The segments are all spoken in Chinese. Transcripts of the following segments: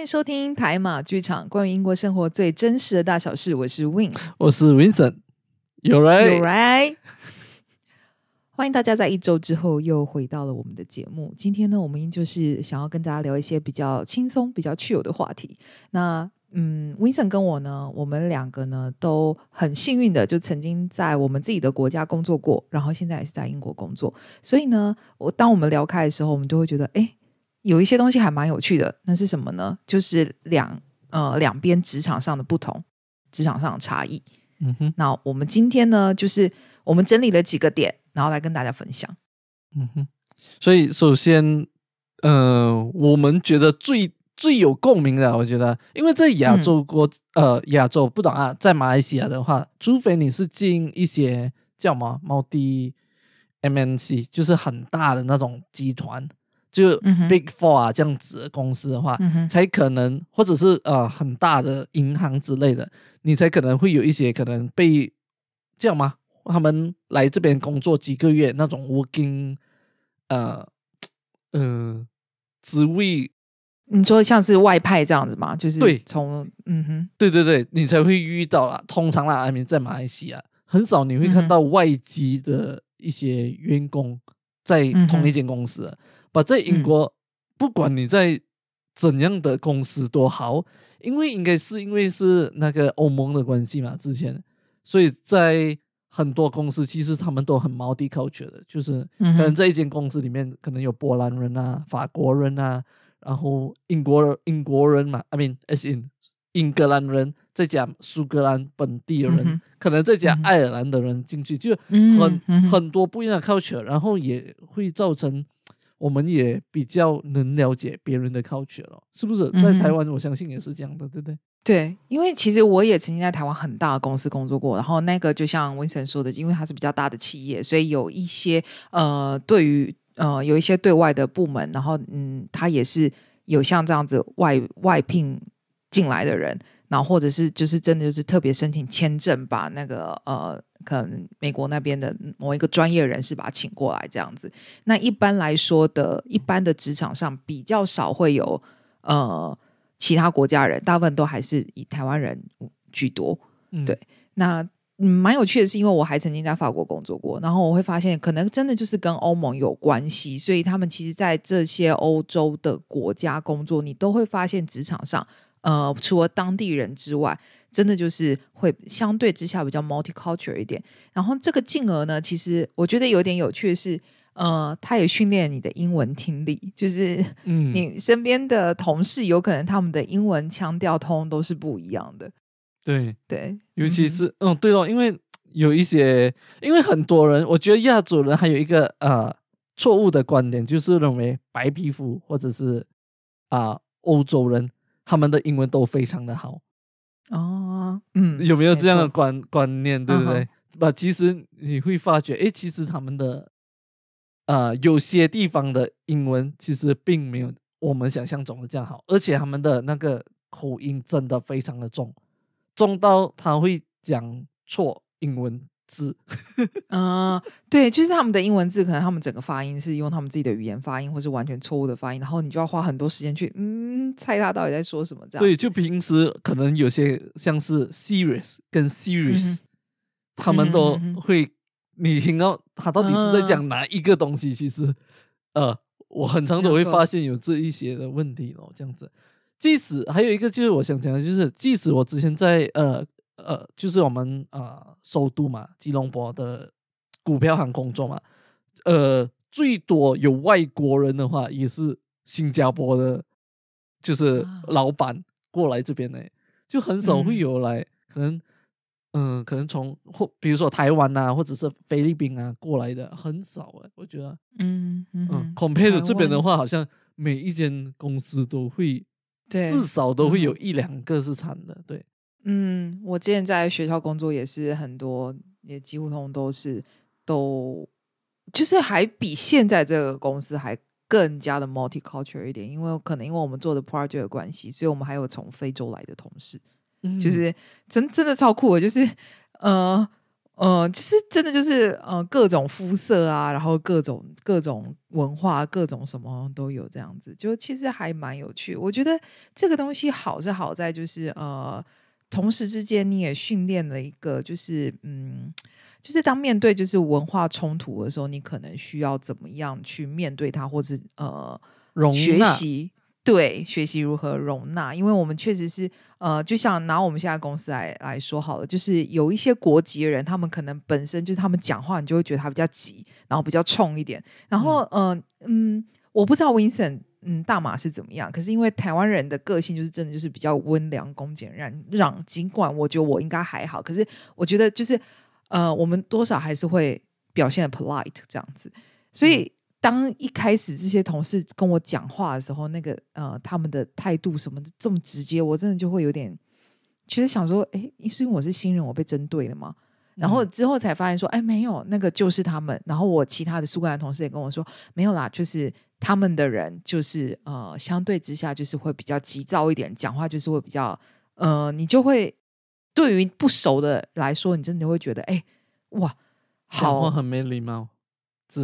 欢迎收听台马剧场，关于英国生活最真实的大小事。我是 Win，我是 Vincent，有来有来。欢迎大家在一周之后又回到了我们的节目。今天呢，我们就是想要跟大家聊一些比较轻松、比较趣有的话题。那嗯，Vincent 跟我呢，我们两个呢都很幸运的，就曾经在我们自己的国家工作过，然后现在也是在英国工作。所以呢，我当我们聊开的时候，我们就会觉得，哎。有一些东西还蛮有趣的，那是什么呢？就是两呃两边职场上的不同，职场上的差异。嗯哼，那我们今天呢，就是我们整理了几个点，然后来跟大家分享。嗯哼，所以首先，呃，我们觉得最最有共鸣的，我觉得，因为在亚洲国呃亚洲不懂啊，在马来西亚的话，除非你是进一些叫什么猫地 MNC，就是很大的那种集团。就 Big Four 啊这样子的公司的话，才可能，或者是呃很大的银行之类的，你才可能会有一些可能被这样吗？他们来这边工作几个月那种 working，呃 呃职位，你说像是外派这样子吗？就是对，从嗯哼，对对对，你才会遇到啦。通常啦，I mean 在马来西亚很少你会看到外籍的一些员工在同一间公司。把在英国，不管你在怎样的公司都好，因为应该是因为是那个欧盟的关系嘛，之前，所以在很多公司其实他们都很 multicultural 的，就是可能在一间公司里面可能有波兰人啊、法国人啊，然后英国英国人嘛，I mean as in 英格兰人，再加苏格兰本地的人，可能再加爱尔兰的人进去，就很很多不一样的 culture，然后也会造成。我们也比较能了解别人的 culture 了，是不是？在台湾，我相信也是这样的，对不对？对，因为其实我也曾经在台湾很大的公司工作过，然后那个就像温森说的，因为它是比较大的企业，所以有一些呃，对于呃，有一些对外的部门，然后嗯，他也是有像这样子外外聘进来的人，然后或者是就是真的就是特别申请签证，把那个呃。可能美国那边的某一个专业人士把他请过来这样子。那一般来说的，一般的职场上比较少会有呃其他国家人，大部分都还是以台湾人居多。对，那蛮有趣的是，因为我还曾经在法国工作过，然后我会发现，可能真的就是跟欧盟有关系，所以他们其实，在这些欧洲的国家工作，你都会发现职场上，呃，除了当地人之外。真的就是会相对之下比较 multicultural 一点，然后这个进而呢，其实我觉得有点有趣的是，呃，它也训练你的英文听力，就是嗯，你身边的同事有可能他们的英文腔调通都是不一样的，对对，尤其是嗯，对了，因为有一些，因为很多人，我觉得亚洲人还有一个呃错误的观点，就是认为白皮肤或者是啊欧洲人他们的英文都非常的好。哦，嗯，有没有这样的观观念，对不对？那，其实你会发觉，哎，其实他们的，呃，有些地方的英文其实并没有我们想象中的这样好，而且他们的那个口音真的非常的重，重到他会讲错英文。字，嗯，对，就是他们的英文字，可能他们整个发音是用他们自己的语言发音，或是完全错误的发音，然后你就要花很多时间去，嗯，猜他到底在说什么。这样对，就平时可能有些像是 serious 跟 serious，他们都会，你听到他到底是在讲哪一个东西？其实，呃，我很常都会发现有这一些的问题哦，这样子。即使还有一个就是我想讲的，就是即使我之前在呃。呃，就是我们啊，首都嘛，吉隆坡的股票行工作嘛，呃，最多有外国人的话，也是新加坡的，就是老板过来这边呢，就很少会有来，可能，嗯，可能从或比如说台湾呐，或者是菲律宾啊过来的很少哎，我觉得，嗯嗯，compare 这边的话，好像每一间公司都会，对，至少都会有一两个是产的，对。嗯，我之前在学校工作也是很多，也几乎通都是都，就是还比现在这个公司还更加的 multicultural 一点，因为可能因为我们做的 project 的关系，所以我们还有从非洲来的同事，就是真真的超酷的，就是呃呃，其实真的就是呃各种肤色啊，然后各种各种文化，各种什么都有这样子，就其实还蛮有趣。我觉得这个东西好是好在就是呃，同时之间你也训练了一个就是嗯，就是当面对就是文化冲突的时候，你可能需要怎么样去面对它，或是呃学习。对，学习如何容纳，因为我们确实是，呃，就像拿我们现在公司来来说好了，就是有一些国籍的人，他们可能本身就是他们讲话，你就会觉得他比较急，然后比较冲一点。然后，嗯嗯，我不知道 Vincent，嗯，大马是怎么样，可是因为台湾人的个性就是真的就是比较温良恭俭让，让。尽管我觉得我应该还好，可是我觉得就是，呃，我们多少还是会表现的 polite 这样子，所以。当一开始这些同事跟我讲话的时候，那个呃，他们的态度什么这么直接，我真的就会有点，其实想说，哎，是因为我是新人，我被针对了吗？然后之后才发现说，哎，没有，那个就是他们。然后我其他的苏格兰同事也跟我说，没有啦，就是他们的人就是呃，相对之下就是会比较急躁一点，讲话就是会比较呃，你就会对于不熟的来说，你真的会觉得，哎，哇，好，很没礼貌。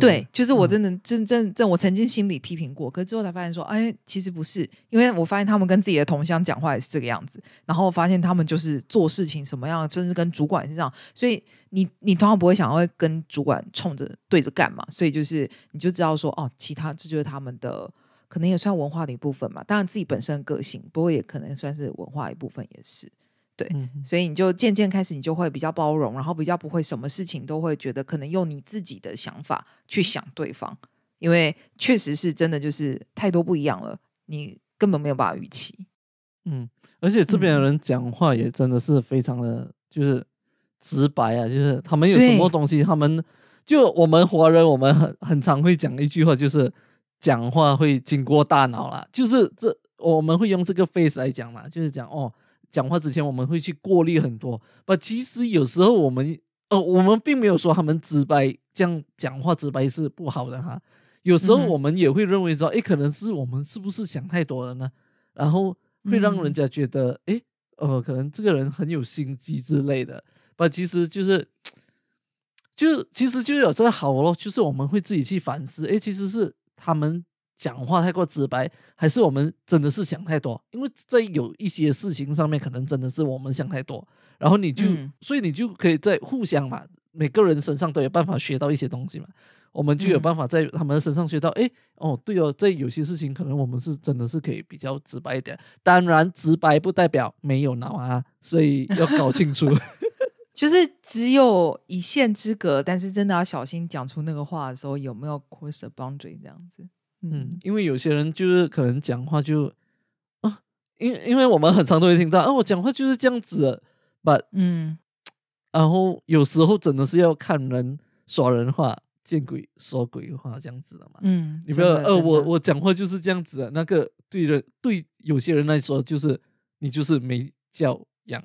对，就是我真的真真正我曾经心里批评过，可是之后才发现说，哎，其实不是，因为我发现他们跟自己的同乡讲话也是这个样子，然后发现他们就是做事情什么样，甚至跟主管是这样，所以你你通常不会想要跟主管冲着对着干嘛，所以就是你就知道说，哦，其他这就是他们的，可能也算文化的一部分嘛，当然自己本身的个性，不过也可能算是文化一部分，也是。对，所以你就渐渐开始，你就会比较包容，然后比较不会什么事情都会觉得可能用你自己的想法去想对方，因为确实是真的就是太多不一样了，你根本没有办法预期。嗯，而且这边的人讲话也真的是非常的，就是直白啊，就是他们有什么东西，他们就我们华人，我们很很常会讲一句话，就是讲话会经过大脑啦，就是这我们会用这个 face 来讲嘛，就是讲哦。讲话之前我们会去过滤很多，不，其实有时候我们，呃，我们并没有说他们直白这样讲话直白是不好的哈。有时候我们也会认为说，哎，可能是我们是不是想太多了呢？然后会让人家觉得，哎，呃，可能这个人很有心机之类的。不，其实就是，就其实就有这个好咯，就是我们会自己去反思，哎，其实是他们。讲话太过直白，还是我们真的是想太多？因为在有一些事情上面，可能真的是我们想太多。然后你就，所以你就可以在互相嘛，每个人身上都有办法学到一些东西嘛。我们就有办法在他们身上学到，哎，哦，对哦，在有些事情，可能我们是真的是可以比较直白一点。当然，直白不代表没有脑啊，所以要搞清楚。就是只有一线之隔，但是真的要小心讲出那个话的时候，有没有 cross the boundary 这样子。嗯，因为有些人就是可能讲话就啊，因因为我们很常都会听到啊，我讲话就是这样子，but 嗯，然后有时候真的是要看人说人话，见鬼说鬼话这样子的嘛。嗯，你不要呃，我我讲话就是这样子的，那个对人对有些人来说就是你就是没教养，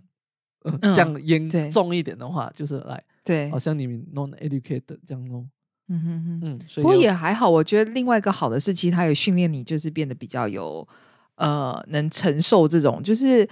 嗯，讲严重一点的话就是来对，好像你们 non educated 这样弄。嗯哼哼，嗯，不过也还好。我觉得另外一个好的是，其实他有训练你，就是变得比较有呃，能承受这种。就是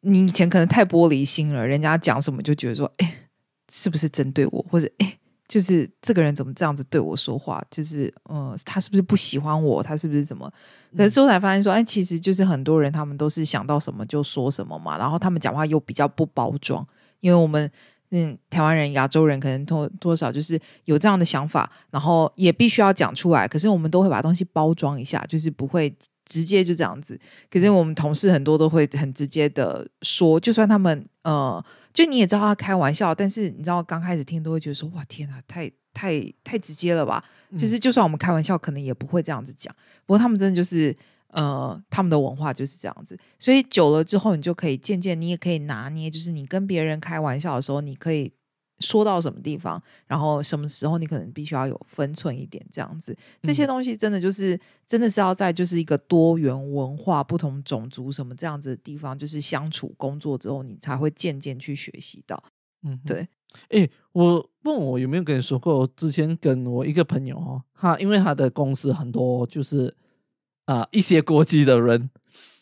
你以前可能太玻璃心了，人家讲什么就觉得说，哎，是不是针对我？或者哎，就是这个人怎么这样子对我说话？就是嗯，他是不是不喜欢我？他是不是怎么？可是之后才发现说，哎，其实就是很多人他们都是想到什么就说什么嘛。然后他们讲话又比较不包装，因为我们。嗯，台湾人、亚洲人可能多多少就是有这样的想法，然后也必须要讲出来。可是我们都会把东西包装一下，就是不会直接就这样子。可是我们同事很多都会很直接的说，就算他们呃，就你也知道他开玩笑，但是你知道刚开始听都会觉得说，哇天哪，太太太直接了吧？其实就算我们开玩笑，可能也不会这样子讲。不过他们真的就是。呃，他们的文化就是这样子，所以久了之后，你就可以渐渐，你也可以拿捏，就是你跟别人开玩笑的时候，你可以说到什么地方，然后什么时候你可能必须要有分寸一点，这样子。这些东西真的就是真的是要在就是一个多元文化、不同种族什么这样子的地方，就是相处工作之后，你才会渐渐去学习到。嗯，对。哎，我问我有没有跟你说过，我之前跟我一个朋友哦，他因为他的公司很多就是。啊，一些国籍的人，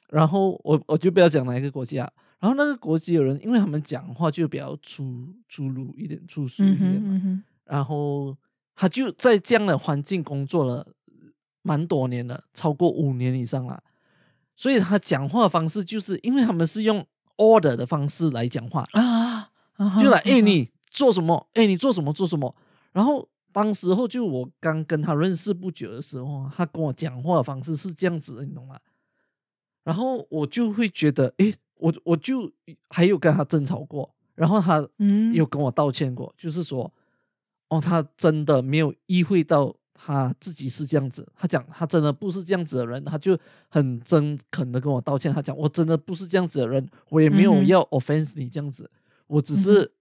然后我我就不要讲哪一个国家，然后那个国籍的人，因为他们讲话就比较粗粗鲁一点、粗俗一嗯点嘛，然后他就在这样的环境工作了蛮多年了，超过五年以上了。所以他讲话方式就是因为他们是用 order 的方式来讲话，啊，就来哎、哎你做什么？哎、你做什么做什么？然后当时候就我刚跟他认识不久的时候，他跟我讲话的方式是这样子的，你懂吗？然后我就会觉得，哎，我我就还有跟他争吵过，然后他嗯有跟我道歉过，就是说，哦，他真的没有意会到他自己是这样子。他讲他真的不是这样子的人，他就很真恳的跟我道歉。他讲我真的不是这样子的人，我也没有要 offense 你这样子，我只嗯是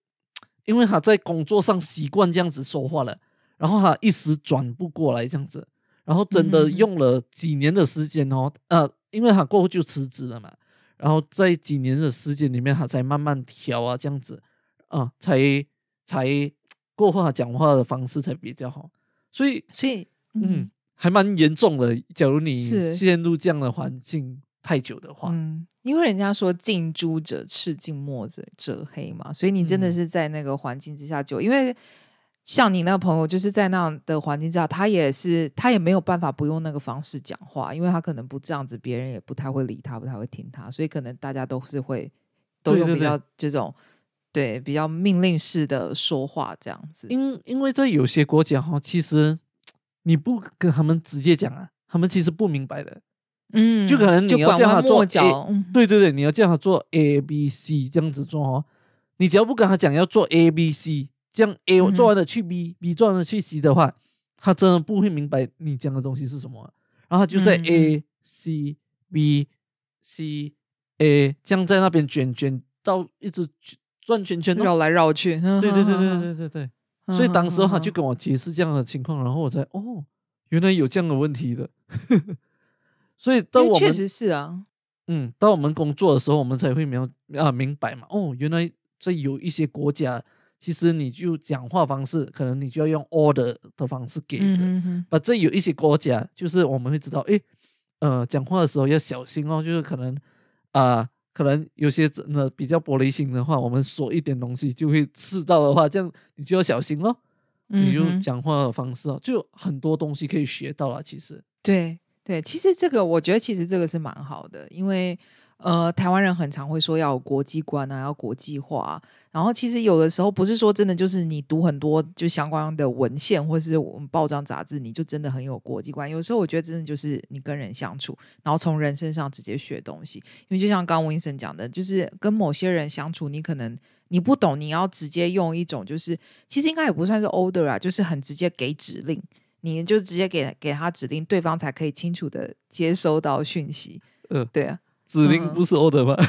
因为他在工作上习惯这样子说话了，然后他一时转不过来这样子，然后真的用了几年的时间哦，呃，因为他过后就辞职了嘛，然后在几年的时间里面，他才慢慢调啊，这样子。啊，才才过后他讲话的方式才比较好，所以所以嗯，还蛮严重的。假如你陷入这样的环境太久的话，嗯，因为人家说近朱者赤，近墨者者黑嘛，所以你真的嗯。是在那个环境之下久，因为像你那个朋友，就是在那样的环境下，他也是他也没有办法不用那个方式讲话，因为他可能不这样子，别人也不太会理他，不太会听他，所以可能大家都是会都用比较这种对比较命令式的说话这样子。因因为在有些国家哈，其实你不跟他们直接讲啊，他们其实不明白的。嗯就可能你要叫他做对对对，你要叫他做 A B C 这样子做哦。你只要不跟他讲要做 A B C，这样 A 做完了去 B，B、做完了去 C 的话，他真的不会明白你讲的东西是什么。然后他就在 A、C、B、C、A 这样在那边卷卷，到一直转圈圈，绕来绕去。对对对对对对对。所以当时他就跟我解释这样的情况，然后我才哦，原来有这样的问题的。所以到我们确实是啊，嗯，到我们工作的时候，我们才会明啊明白嘛。哦，原来在有一些国家。其实你就讲话方式，可能你就要用 order 的方式给人。嗯哼把这有一些国家，就是我们会知道，诶，呃，讲话的时候要小心哦，就是可能啊、可能有些真的比较玻璃心的话，我们说一点东西就会刺到的话，这样你就要小心咯。你就嗯哼讲话的方式哦，就很多东西可以学到了。其实，对对，其实这个我觉得其实这个是蛮好的，因为呃，台湾人很常会说要有国际观啊，要国际化啊、然后其实有的时候不是说真的就是你读很多就相关的文献或是我们报章杂志，你就真的很有国际观。有时候我觉得真的就是你跟人相处，然后从人身上直接学东西。因为就像刚刚 Vincent 讲的，就是跟某些人相处，你可能你不懂，你要直接用一种就是其实应该也不算是 order 啊，就是很直接给指令。你就直接给给他指令，对方才可以清楚的接收到讯息。呃，对啊，嗯指令不是 order 吗？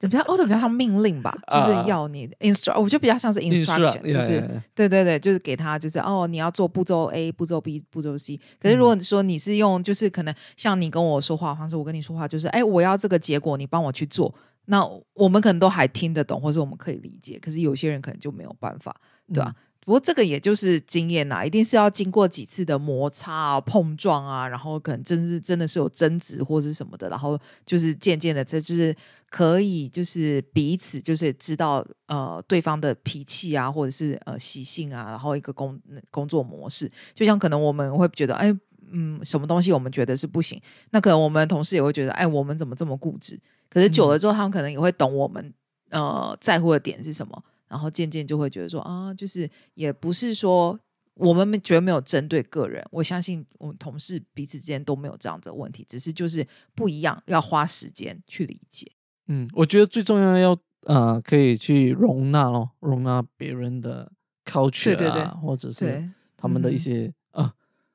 比较 order 比较像命令吧，就啊是要你 instru，我觉得比较像是 instruction，就是对对对，就是给他就是哦，你要做步骤 A、步骤 B、步骤 C。可是如果你说你是用就是可能像你跟我说话的方式，我跟你说话就是哎，我要这个结果，你帮我去做。那我们可能都还听得懂，或者我们可以理解，可是有些人可能就没有办法，对吧、不过这个也就是经验呐、一定是要经过几次的摩擦啊、碰撞啊，然后可能真是真的是有争执或是什么的，然后就是渐渐的，这就是可以就是彼此就是知道呃对方的脾气啊，或者是呃习性啊，然后一个工工作模式，就像可能我们会觉得哎。嗯，什么东西我们觉得是不行，那可能我们同事也会觉得，哎，我们怎么这么固执？可是久了之后，他们可能也会懂我们呃在乎的点是什么，然后渐渐就会觉得说啊，就是也不是说我们绝对没有针对个人，我相信我们同事彼此之间都没有这样子的问题，只是就是不一样，要花时间去理解。嗯，我觉得最重要要呃，可以去容纳咯，容纳别人的 culture 啊，对对对或者是，他们的一嗯些啊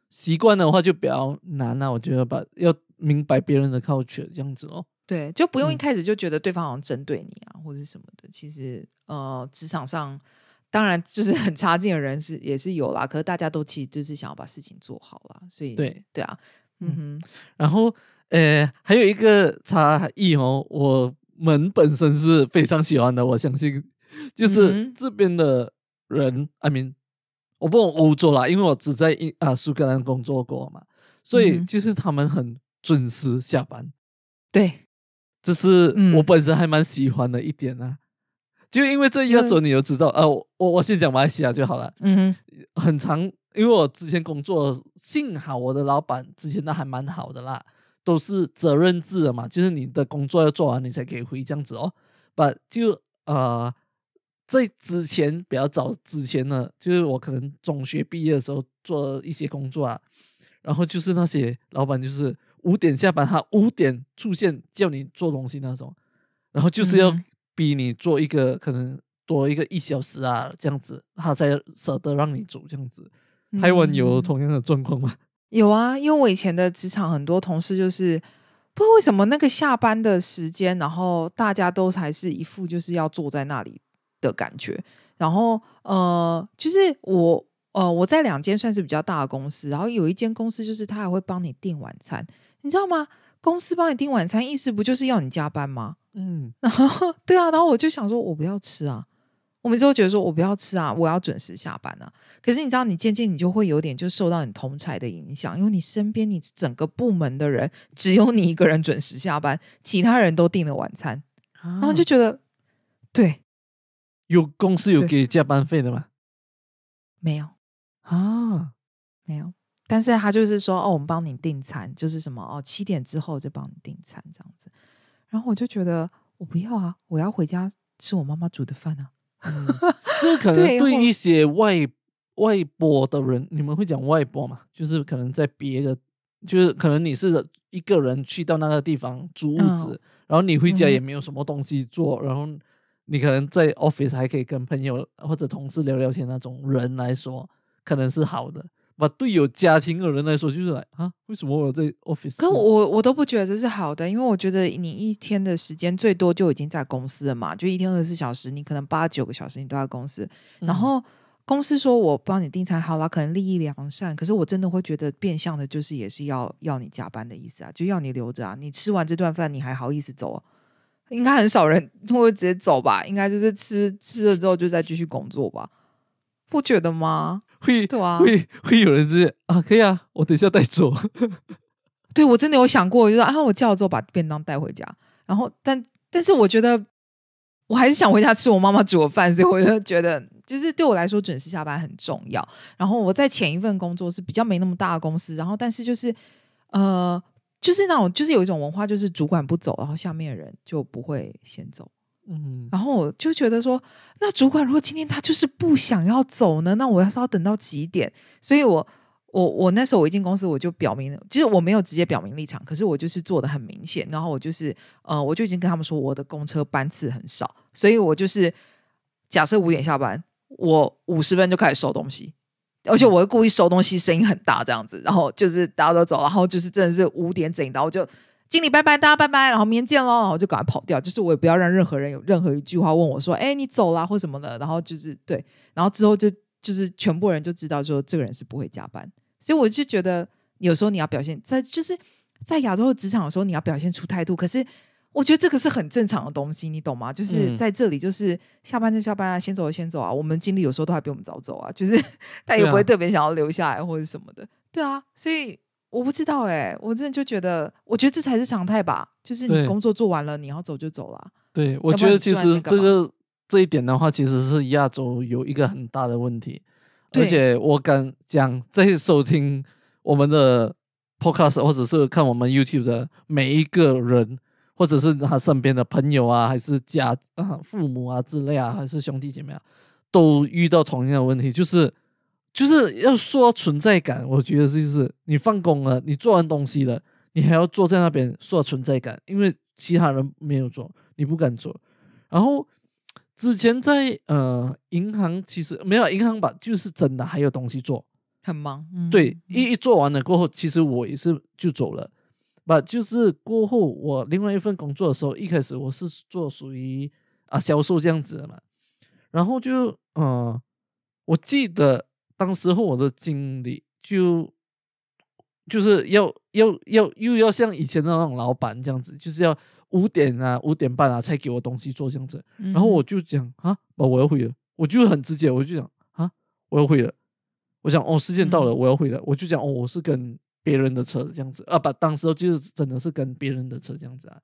习惯的话就比较难啊。我觉得把要明白别人的 culture 这样子哦。对，就不用一嗯开始就觉得对方好像针对你啊，或者什么的。其实呃，职场上当然就是 很差劲的人是也是有啦，可是大家都其实就是想要把事情做好啦，所以对对啊，嗯哼，然后呃，还有一个差异哦，我们本身是非常喜欢的，我相信就是嗯这边的人，I mean，我不懂欧洲啦，因为我只在英啊苏格兰工作过嘛，所以嗯就是他们很准时下班。对这是嗯我本身还蛮喜欢的一点啊。就因为这一个准，你就知道，呃，我我先讲马来西亚就好了。嗯很长，因为我之前工作，幸好我的老板之前那还蛮好的啦，都是责任制的嘛，就是你的工作要做完，你才可以回这样子哦。把就呃，在之前比较早之前呢，就是我可能中学毕业的时候做一些工作啊，然后就是那些老板就是五点下班，他五点出现叫你做东西那种，然后就是要嗯逼你做一个可能多一个一小时啊，这样子，他才舍得让你走这样子。台湾有嗯同样的状况吗？有啊，因为我以前的职场很多同事就是不知道为什么那个下班的时间，然后大家都还是一副就是要坐在那里的感觉。然后呃，就是我呃我在两间算是比较大的公司，然后有一间公司就是他还会帮你订晚餐，你知道吗？公司帮你订晚餐，意思不就是要你加班吗？嗯，然后对啊，然后我就想说，我不要吃啊。我每次都觉得说我不要吃啊，我要准时下班啊。可是你知道，你渐渐你就会有点就受到你同才的影响，因为你身边你整个部门的人只有你一个人准时下班，其他人都订了晚餐，然然后就觉得对有公司有对给加班费的吗？没有啊，没有。但是他就是说哦，我们帮你订餐，就是什么哦，七点之后就帮你订餐这样子。然后我就觉得我不要啊，我要回家吃我妈妈煮的饭啊。嗯这可 能对一些外外播的人，你们会讲外播嘛？就是可能在别的，就是可能你是一个人去到那个地方租屋子，然后你回家嗯也没有什么东西做，然后你可能在 office 还可以跟朋友或者同事聊聊天那种人来说，可能是好的。把对有家庭的人来说，就是来啊，为什么我在 office？可我我都不觉得这是好的，因为我觉得你一天的时间最多就已经在公司了嘛，就一天二十四小时，你可能八九个小时你都在公司，嗯然后公司说我帮你订餐好了，可能利益良善，可是我真的会觉得变相的就是也是要要你加班的意思啊，就要你留着啊，你吃完这顿饭你还好意思走、啊？应该很少人会直接走吧？应该就是吃吃了之后就再继续工作吧？不觉得吗？会对啊，会会有人直接啊，可以啊，我等一下带走。对我真的有想过，就说啊，我叫了之后把便当带回家，然后但但是我觉得我还是想回家吃我妈妈煮的饭，所以我就觉得就是对我来说准时下班很重要。然后我在前一份工作是比较没那么大的公司，然后但是就是呃，就是那种就是有一种文化，就是主管不走，然后下面的人就不会先走。嗯，然后我就觉得说，那主管如果今天他就是不想要走呢，那我要是要等到几点？所以我我我那时候我一进公司我就表明，其实我没有直接表明立场，可是我就是做的很明显，然后我就是呃，我就已经跟他们说我的公车班次很少，所以我就是假设五点下班，我五十分就开始收东西。而且我会故意收东西，声音很大这样子，然后就是大家都走，然后就是真的是五点整到，我就经理拜拜，大家拜拜，然后明天见喽，然后就赶快跑掉。就是我也不要让任何人有任何一句话问我说：“哎，你走啦或什么的。”然后就是对，然后之后就就是全部人就知道说这个人是不会加班。所以我就觉得有时候你要表现在就是在亚洲的职场的时候，你要表现出态度。可是我觉得这个是很正常的东西，你懂吗？就是嗯在这里，就是下班就下班啊，先走就先走啊。我们经理有时候都还比我们早走啊，就是 他也不会特别想要留下来或者什么的。对啊，所以我不知道哎、我真的就觉得，我觉得这才是常态吧。就是你工作做完了，你要走就走了。对，我觉得其实这个这一点的话，其实是亚洲有一个很大的问题，而且我敢讲，在收听我们的 podcast 或者是看我们 YouTube 的每一个人，或者是他身边的朋友啊，还是家啊、父母啊之类啊，还是兄弟姐妹啊，都遇到同样的问题，就是就是要说存在感，我觉得就是你放工了，你做完东西了，你还要坐在那边说存在感，因为其他人没有做，你不敢做。然后之前在呃银行，其实没有银行吧，就是真的还有东西做。很忙，嗯对，嗯一一做完了过后，其实我也是就走了。不，就是过后我另外一份工作的时候，一开始我是做属于啊销售这样子的嘛，然后就嗯、呃我记得当时候我的经理就就是要要要又要像以前的那种老板这样子，就是要五点啊五点半啊才给我东西做这样子，嗯然后我就讲啊，把我要回了，我就很直接，我就讲啊，我要回了。我想哦，时间到了，嗯我要回了。我就讲哦，我是跟别人的车这样子啊，把当时候就是真的是跟别人的车这样子啊。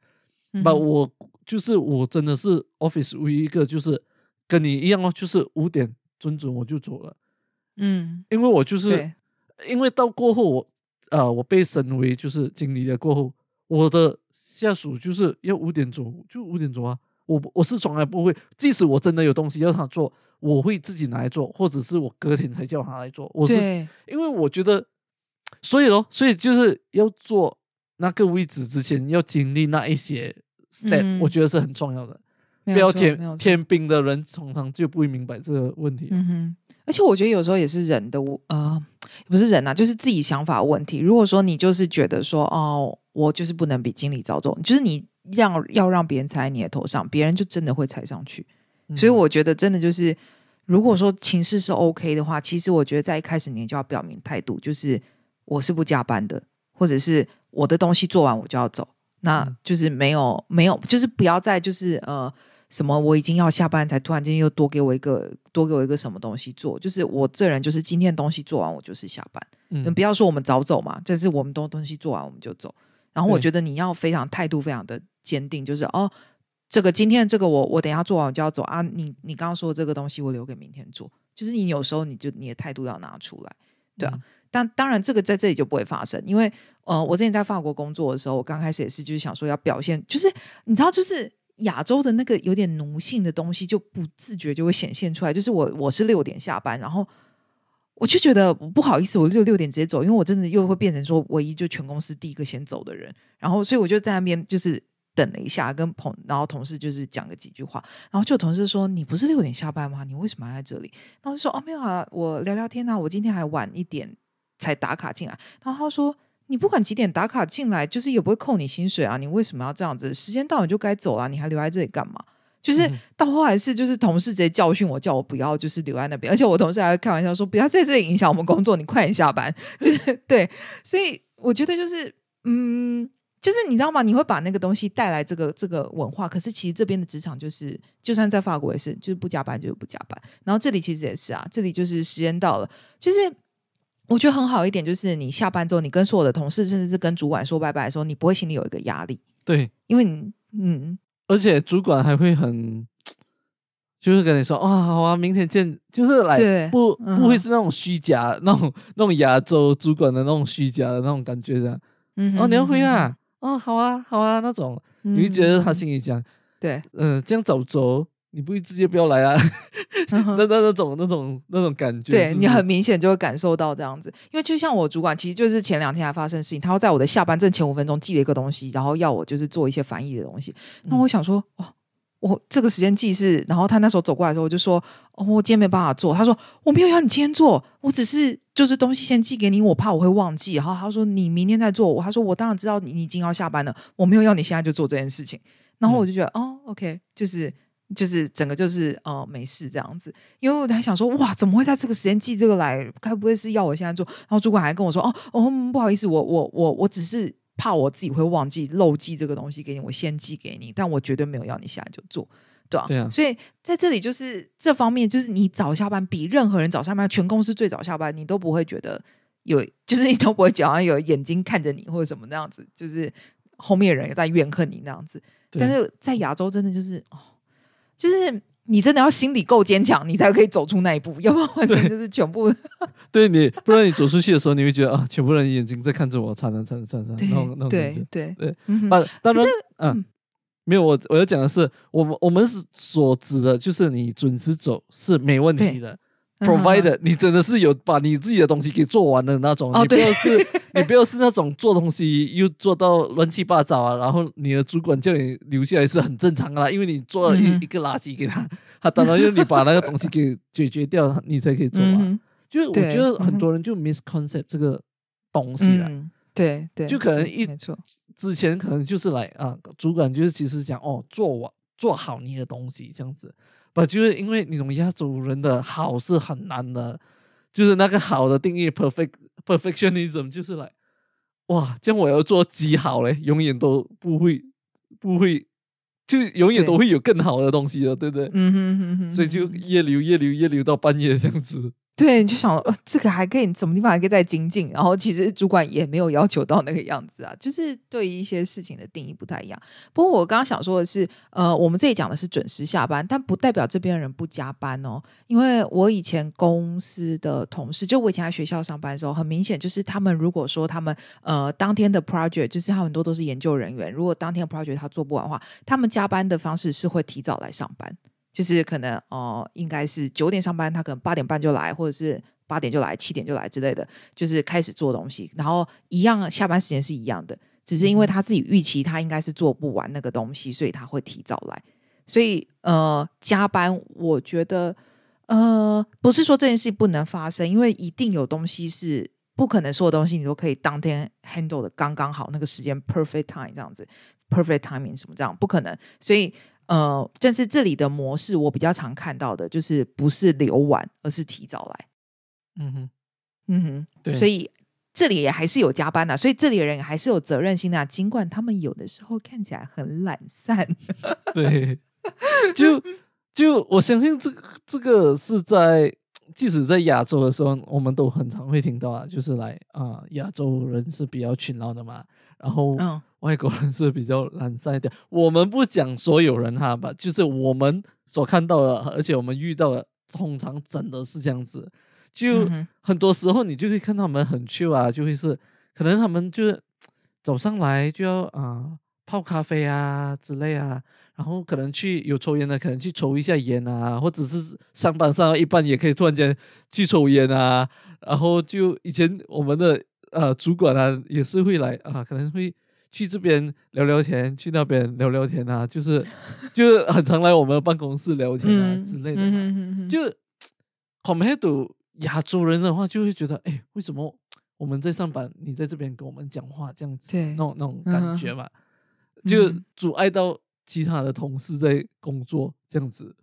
把我就是我真的是 office 唯一一个就是跟你一样哦，就是五点准准我就走了。嗯，因为我就是因为到过后我呃我被升为就是经理了过后，我的下属就是要五点钟就五点钟啊。我我是从来不会，即使我真的有东西要他做，我会自己拿来做，或者是我隔天才叫他来做。我是因为我觉得，所以咯，所以就是要做那个位置之前要经历那一些 step，我觉得是很重要的。不要天天兵的人通常就不会明白这个问题。嗯哼，而且我觉得有时候也是人的呃，不是人呐，就是自己想法问题。如果说你就是觉得说哦，我就是不能比经理早走，就是你。让要让别人踩在你的头上，别人就真的会踩上去。所以我觉得，真的就是，如果说情势是 OK 的话，其实我觉得在一开始你就要表明态度，就是我是不加班的，或者是我的东西做完我就要走，那就是没有没有，就是不要再就是呃什么我已经要下班才突然间又多给我一个多给我一个什么东西做，就是我这人就是今天东西做完我就是下班，嗯，不要说我们早走嘛，就是我们东东西做完我们就走。然后我觉得你要非常态度非常的。坚定就是哦，这个今天这个我我等下做完我就要走啊！你你刚刚说的这个东西我留给明天做，就是你有时候你就你的态度要拿出来，对啊。但当然这个在这里就不会发生，因为呃，我之前在法国工作的时候，我刚开始也是就是想说要表现，就是你知道，就是亚洲的那个有点奴性的东西就不自觉就会显现出来。就是我我是六点下班，然后我就觉得不好意思，我六六点直接走，因为我真的又会变成说唯一就全公司第一个先走的人，然后所以我就在那边就是。等了一下，跟朋然后同事就是讲了几句话，然后就同事说：“你不是六点下班吗？你为什么要在这里？”然后就说：“哦，没有啊，我聊聊天啊，我今天还晚一点才打卡进来。”然后他说：“你不管几点打卡进来，就是也不会扣你薪水啊，你为什么要这样子？时间到你就该走了，你还留在这里干嘛？”就是到后来是就是同事直接教训我，叫我不要就是留在那边，而且我同事还会开玩笑说：“不要在这里影响我们工作，你快点下班。”就是对，所以我觉得就是嗯。就是你知道吗？你会把那个东西带来这个这个文化，可是其实这边的职场就是，就算在法国也是，就是不加班就是不加班。然后这里其实也是啊，这里就是时间到了，就是我觉得很好一点，就是你下班之后，你跟所有的同事，甚至是跟主管说拜拜的时候，你不会心里有一个压力。对，因为你嗯，而且主管还会很，就是跟你说啊，好啊，明天见，就是来不不会是那种虚假那种那种亚洲主管的那种虚假的那种感觉的。嗯，哦，你要回啊。哦，好啊，好啊，那种你会觉得他心里讲，对，嗯，这样早走，你不会直接不要来啊？那那那种那种那种感觉，对你很明显就会感受到这样子。因为就像我主管，其实就是前两天还发生事情，他要在我的下班正前五分钟寄了一个东西，然后要我就是做一些翻译的东西。那我想说，哦。我这个时间记是，然后他那时候走过来的时候，我就说：“哦，我今天没办法做。”他说：“我没有要你今天做，我只是就是东西先寄给你，我怕我会忘记。”然后他说：“你明天再做。”我他说：“我当然知道你已经要下班了，我没有要你现在就做这件事情。”然后我就觉得：“哦，OK，就是就是整个就是哦没事这样子。”因为我还想说：“哇，怎么会在这个时间寄这个来？该不会是要我现在做？”然后主管还跟我说：“哦哦，不好意思，我我我我只是。”怕我自己会忘记漏寄这个东西给你，我先寄给你，但我绝对没有要你现在就做，对吧？对啊。所以在这里就是这方面，就是你早下班比任何人早下班，全公司最早下班，你都不会觉得有，就是你都不会觉得有眼睛看着你或者什么那样子，就是后面人也在怨恨你那样子。但是在亚洲，真的就是哦，就是。你真的要心理够坚强，你才可以走出那一步，要不然真的就是全部。对你，不然你走出去的时候，你会觉得啊，全部人眼睛在看着我，惨惨惨惨惨了，那种那种感觉。对对对，把当然嗯，没有我我要讲的是，我们我们是所指的，就是你准时走是没问题的。Provider，你真的是有把你自己的东西给做完的那种，你不要是，你不要是那种做东西又做到乱七八糟啊，然后你的主管叫你留下来是很正常的啦，因为你做了一一个垃圾给他，他当然要你把那个东西给解决掉，你才可以做完。就是我觉得很多人就 misconcept 这个东西了，对对，就可能一之前可能就是来啊，主管就是其实讲哦，做完做好你的东西这样子。我就是因为那种亚洲人的好是很难的，就是那个好的定义，perfect perfectionism，就是来，哇，这样我要做极好嘞，永远都不会不会，就永远都会有更好的东西的，对不对？嗯哼哼哼。所以就越流越流越流到半夜这样子。对，你就想，这个还可以，什么地方还可以再精进？然后其实主管也没有要求到那个样子啊，就是对于一些事情的定义不太一样。不过我刚刚想说的是，呃，我们这里讲的是准时下班，但不代表这边人不加班哦。因为我以前公司的同事，就我以前在学校上班的时候，很明显就是他们如果说他们呃当天的 project，就是他很多都是研究人员，如果当天 project 他做不完的话，他们加班的方式是会提早来上班。就是可能哦，应该是九点上班，他可能八点半就来，或者是八点就来，七点就来之类的，就是开始做东西。然后一样下班时间是一样的，只是因为他自己预期他应该是做不完那个东西，所以他会提早来。所以呃，加班我觉得呃，不是说这件事不能发生，因为一定有东西是不可能所有东西你都可以当天 handle 的刚刚好那个时间 perfect time 这样子，perfect timing 什么这样不可能，所以。呃，但是这里的模式我比较常看到的，就是不是留晚，而是提早来。嗯哼，嗯哼，对，所以这里也还是有加班的，所以这里的人还是有责任心的，尽管他们有的时候看起来很懒散。对，就就我相信这个这个是在即使在亚洲的时候，我们都很常会听到啊，就是来啊，亚洲人是比较勤劳的嘛，然后嗯。外国人是比较懒散一点，我们不讲所有人哈吧，就是我们所看到的，而且我们遇到的，通常真的是这样子。就很多时候你就会看到他们很 chill 啊，就会是可能他们就是走上来就要啊泡咖啡啊之类啊，然后可能去有抽烟的，可能去抽一下烟啊，或者是上班上一半也可以突然间去抽烟啊，然后就以前我们的呃主管啊也是会来啊，可能会。去这边聊聊天，去那边聊聊天啊，就是就是很常来我们办公室聊天啊之类的嘛。就 compared to 亚洲人的话，就会觉得，哎，为什么我们在上班，你在这边跟我们讲话这样子，那种那种感觉嘛，就阻碍到其他的同事在工作这样子。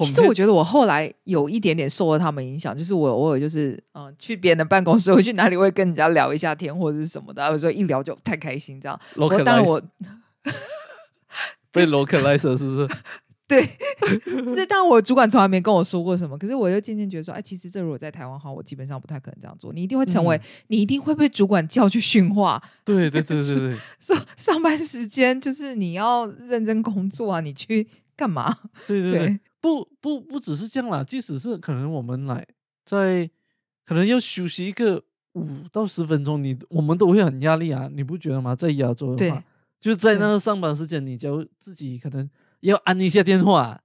其实我觉得我后来有一点点受了他们影响，就是我偶尔就是嗯去别人的办公室，我去哪里会跟人家聊一下天或者是什么的，有时候一聊就太开心这样。当然我 被 localize 是不是？对，是但我主管从来没跟我说过什么，可是我又渐渐觉得说，哎，其实这如果在台湾话，我基本上不太可能这样做。你一定会成为，你一定会被主管叫去训话。对对对对对，上上班时间就是你要认真工作啊，你去干嘛？对对对。不不不只是这样啦，即使是可能我们来在可能要休息一个五到十分钟，你我们都会很压力啊，你不觉得吗？在亚洲的话，就在那个上班时间，你就自己可能要按一下电话，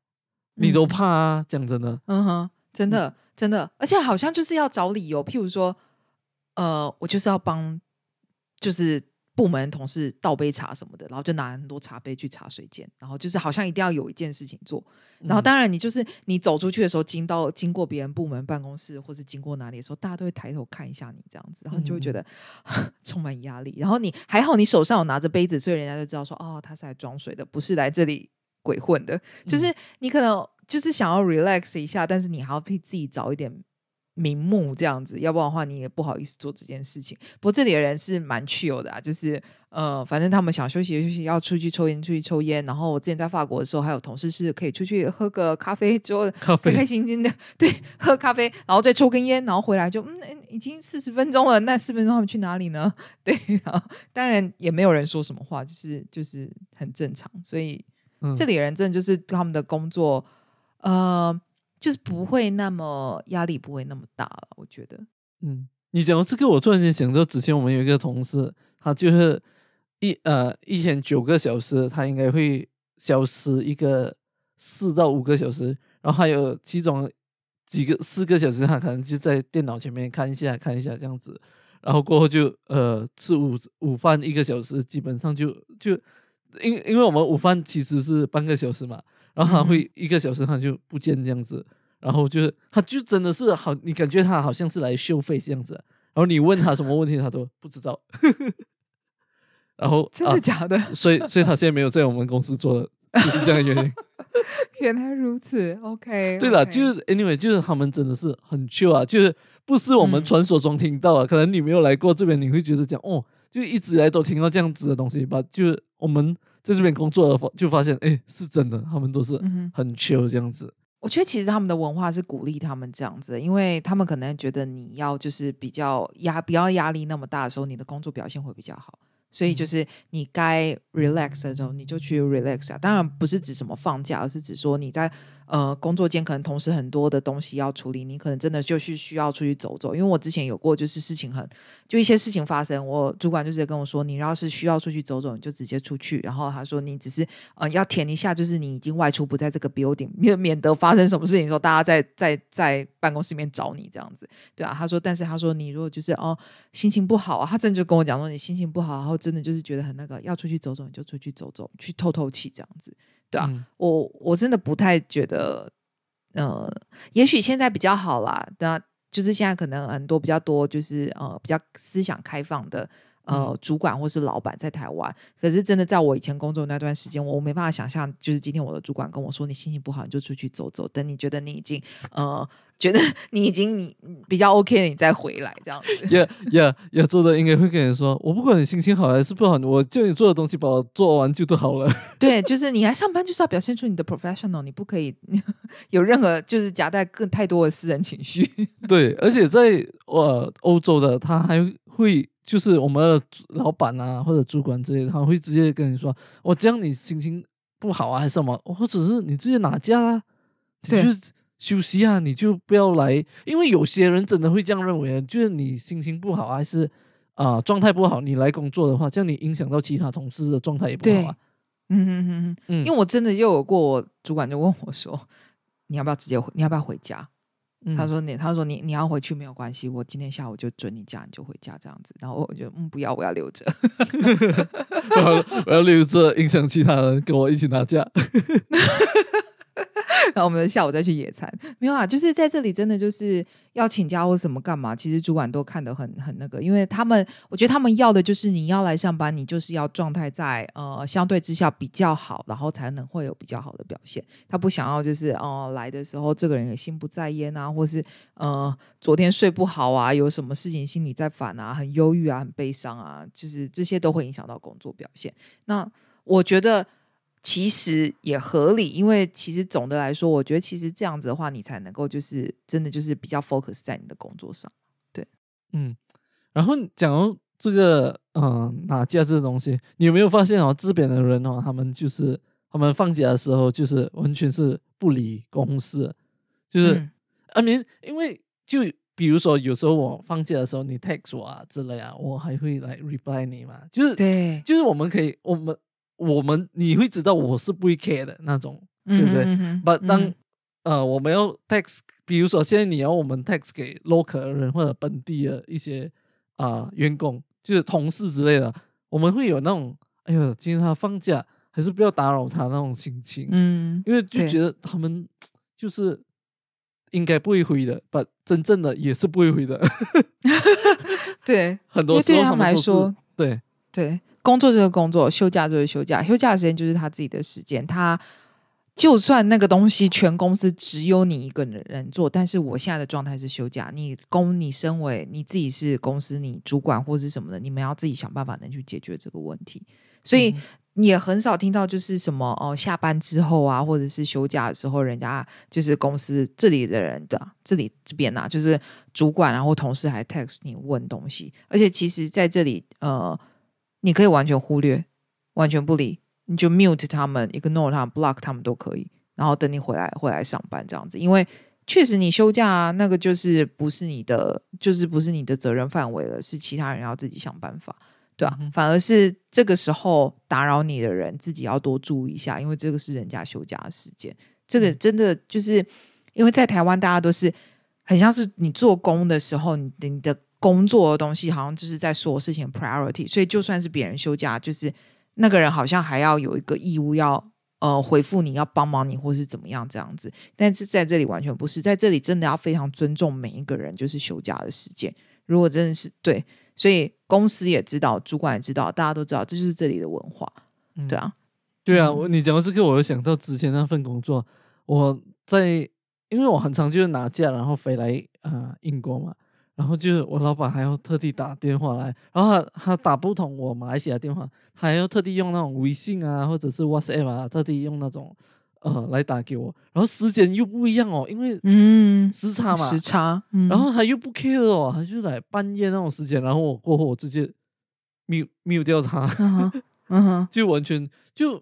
你都怕啊，讲真的，嗯哼，真的真的，而且好像就是要找理由，譬如说，呃，我就是要帮，就是。部门同事倒杯茶什么的，然后就拿很多茶杯去茶水间，然后就是好像一定要有一件事情做。然后当然你就是你走出去的时候，经到经过别人部门办公室或者经过哪里的时候，大家都会抬头看一下你这样子，然后就会觉得充满压力。然后你还好，你手上有拿着杯子，所以人家就知道说哦，他是来装水的，不是来这里鬼混的。就是你可能就是想要 relax 一下，但是你还要替自己找一点。名目这样子，要不然的话你也不好意思做这件事情。不过这里的人是蛮 chill 的啊，就是呃，反正他们想休息休息，要出去抽烟出去抽烟。然后我之前在法国的时候，还有同事是可以出去喝个咖啡，之后开开心心的对喝咖啡，然后再抽根烟，然后回来就嗯，已经四十分钟了。那四分钟他们去哪里呢？对，然后当然也没有人说什么话，就是就是很正常。所以这里的人真的就是他们的工作，呃。就是不会那么压力不会那么大了，我觉得。嗯，你讲到这个，我突然间想到，之前我们有一个同事，他就是一呃一天九个小时，他应该会消失一个四到五个小时，然后还有其中几个四个小时，他可能就在电脑前面看一下看一下这样子，然后过后就呃吃午午饭一个小时，基本上就就因因为我们午饭其实是半个小时嘛。然后他会一个小时他就不见这样子，然后就是他就真的是好，你感觉他好像是来收费这样子，然后你问他什么问题他都不知道，然后真的假的？所以所以他现在没有在我们公司做，就是这样的原因。原来如此，OK。对了，就是 anyway，就是他们真的是很 chill 啊，就是不是我们传说中听到啊，可能你没有来过这边，你会觉得讲哦，就一直来都听到这样子的东西吧，就是我们。在这边工作的发就发现，哎，是真的，他们都是很 chill 这样子。我觉得其实他们的文化是鼓励他们这样子，因为他们可能觉得你要就是比较压，不要压力那么大的时候，你的工作表现会比较好。所以就是你该 relax 的时候，你就去 relax 啊。当然不是指什么放假，而是指说你在。呃，工作间可能同时很多的东西要处理，你可能真的就是需要出去走走。因为我之前有过，就是事情很，就一些事情发生，我主管就直接跟我说，你要是需要出去走走，你就直接出去。然后他说，你只是呃要填一下，就是你已经外出不在这个 building，免免得发生什么事情的时候，大家在在在办公室里面找你这样子，对啊。他说，但是他说你如果就是哦心情不好啊，他真的就跟我讲说，你心情不好，然后真的就是觉得很那个，要出去走走，你就出去走走，去透透气这样子。对啊，我我真的不太觉得，呃，也许现在比较好啦，那就是现在可能很多比较多，就是呃比较思想开放的呃主管或是老板在台湾。可是真的在我以前工作那段时间，我没办法想象，就是今天我的主管跟我说，你心情不好，你就出去走走，等你觉得你已经呃。觉得 你已经你比较 OK 了你再回来这样子。呀呀呀，做的应该会跟你说，我不管你心情好还是不好，我叫你做的东西把我做完就都好了。对，就是你来上班就是要表现出你的 professional，你不可以 有任何就是夹带更太多的私人情绪。对，而且在呃欧洲的他还会就是我们的老板啊或者主管之类的，他会直接跟你说，我这样你心情不好啊还是什么，或者是你直接拿假啊，对。休息啊，你就不要来，因为有些人真的会这样认为，就是你心情不好还是啊状态不好，你来工作的话，这样你影响到其他同事的状态也不好啊。嗯嗯嗯嗯，因为我真的又有过，主管就问我说：“你要不要直接回？你要不要回家？”他说：“你他说你你要回去没有关系，我今天下午就准你假，你就回家这样子。”然后我就嗯不要，我要留着，我要留着影响其他人跟我一起拿假。然后我们下午再去野餐，没有啊，就是在这里真的就是要请假或什么干嘛，其实主管都看得很很那个，因为他们我觉得他们要的就是你要来上班，你就是要状态在呃相对之下比较好，然后才能会有比较好的表现。他不想要就是哦来的时候这个人也心不在焉啊，或是呃昨天睡不好啊，有什么事情心里在烦啊，很忧郁啊，很悲伤啊，就是这些都会影响到工作表现。那我觉得。其实也合理，因为其实总的来说，我觉得其实这样子的话，你才能够就是真的就是比较 focus 在你的工作上。对，嗯。然后讲到这个，嗯，拿假这个东西，你有没有发现哦，这边的人哦，他们就是他们放假的时候，就是完全是不理公事，就是阿明，因为就比如说有时候我放假的时候，你 text 我啊之类啊，我还会来 reply 你嘛，就是对，就是我们可以我们。我们你会知道我是不会 care 的那种，对不对？把当呃我们要 text，比如说现在你要我们 text 给 local 的人或者本地的一些啊员工，就是同事之类的，我们会有那种哎呦，今天他放假，还是不要打扰他那种心情，嗯，因为就觉得他们 就是应该不会回的，把真正的也是不会回的，对，很多时候他们来说，对。对。工作就是工作，休假就是休假，休假的时间就是他自己的时间。他就算那个东西全公司只有你一个人做，但是我现在的状态是休假。你公，你身为你自己是公司你主管或者什么的，你们要自己想办法能去解决这个问题。所以也很少听到就是什么哦，下班之后啊，或者是休假的时候，人家就是公司这里的人的这里这边呐，就是主管然后同事还 text 你问东西，而且其实在这里呃。你可以完全忽略，完全不理，你就 mute 他们，ignore 他们，block 他们都可以。然后等你回来，回来上班这样子。因为确实你休假啊，那个就是不是你的，就是不是你的责任范围了，是其他人要自己想办法，对吧？反而是这个时候打扰你的人，自己要多注意一下，因为这个是人家休假的时间。这个真的就是因为在台湾，大家都是很像是你做工的时候，你你的。工作的东西好像就是在说事情 priority，所以就算是别人休假，就是那个人好像还要有一个义务要呃回复你要帮忙你或是怎么样这样子。但是在这里完全不是，在这里真的要非常尊重每一个人就是休假的时间。如果真的是对，所以公司也知道，主管也知道，大家都知道，这就是这里的文化。对啊，对啊，我你讲到这个，我又想到之前那份工作，我在因为我很常就是拿假然后飞来啊英国嘛。然后就是我老板还要特地打电话来，然后他他打不通我马来西亚电话，他还要特地用那种微信啊，或者是 WhatsApp 啊，特地用那种呃来打给我，然后时间又不一样哦，因为嗯，时差嘛，时差，嗯然后他又不 care 哦，他就来半夜那种时间，然后我过后我直接 mute mute 掉他，嗯哼嗯哼，就完全就，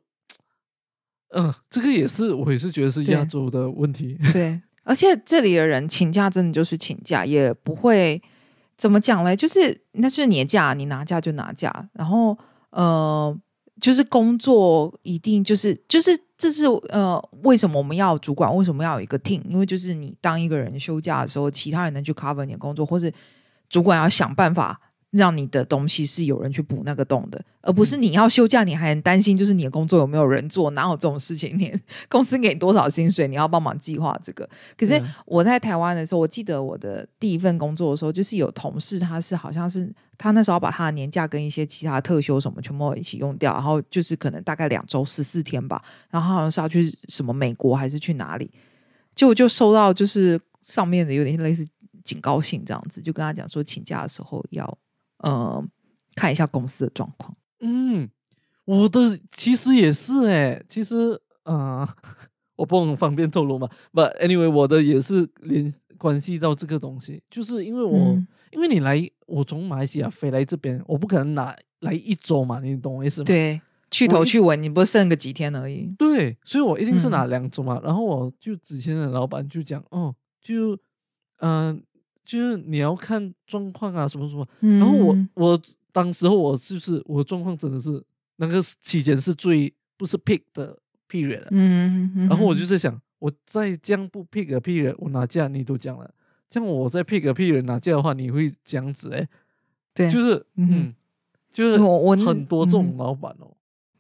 嗯、这个也是我也是觉得是亚洲的问题，对，而且这里的人请假真的就是请假，也不会怎么讲嘞，就是那是你的假，你拿假就拿假，然后呃，就是工作一定就是就是这是呃，为什么我们要主管？为什么要有一个 team？因为就是你当一个人休假的时候，其他人能去 cover 你的工作，或是主管要想办法。让你的东西是有人去补那个洞的，而不是你要休假，你还很担心，就是你的工作有没有人做？哪有这种事情？你公司给你多少薪水，你要帮忙计划这个。可是嗯我在台湾的时候，我记得我的第一份工作的时候，就是有同事，他是好像是他那时候把他的年假跟一些其他特休什么全部一起用掉，然后就是可能大概两周十四天吧，然后好像是要去什么美国还是去哪里，结果就收到就是上面的有点类似警告信这样子，就跟他讲说请假的时候要呃看一下公司的状况。嗯，我的其实也是哎，其实啊、呃 我不很方便透露嘛，But anyway，我的也是连关系到这个东西，就是因为我、嗯因为你来，我从马来西亚飞来这边，我不可能拿来一周嘛，你懂我意思吗？对，去头去尾，你不是剩个几天而已。对，所以我一定是嗯拿两周嘛。然后我就之前的老板就讲，哦，就嗯、呃就是你要看状况啊，什么什么。然然后我我当时候我就是我状况真的是那个期间是最不是 pick 的 period，了嗯，嗯然后我就在想，我在这样不 pick 的 period，我拿价你都讲了，这样我在 pick 个 period 拿价的话，你会这样子哎，对，就是嗯嗯，就是我我很多这种嗯。老板哦，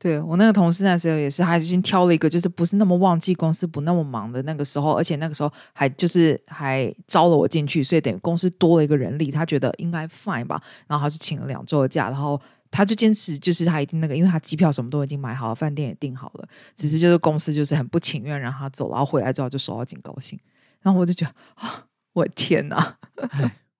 对我那个同事那时候也是，他已经挑了一个就是不是那么旺季，公司不那么忙的那个时候，而且那个时候还就是还招了我进去，所以等于公司多了一个人力，他觉得应该 fine 吧，然后他就请了两周的假，然后他就坚持就是他一定那个，因为他机票什么都已经买好了，饭店也订好了，只是就是公司就是很不情愿让他走，然后回来之后就收到警告信，然后我就觉得啊，我的天哪，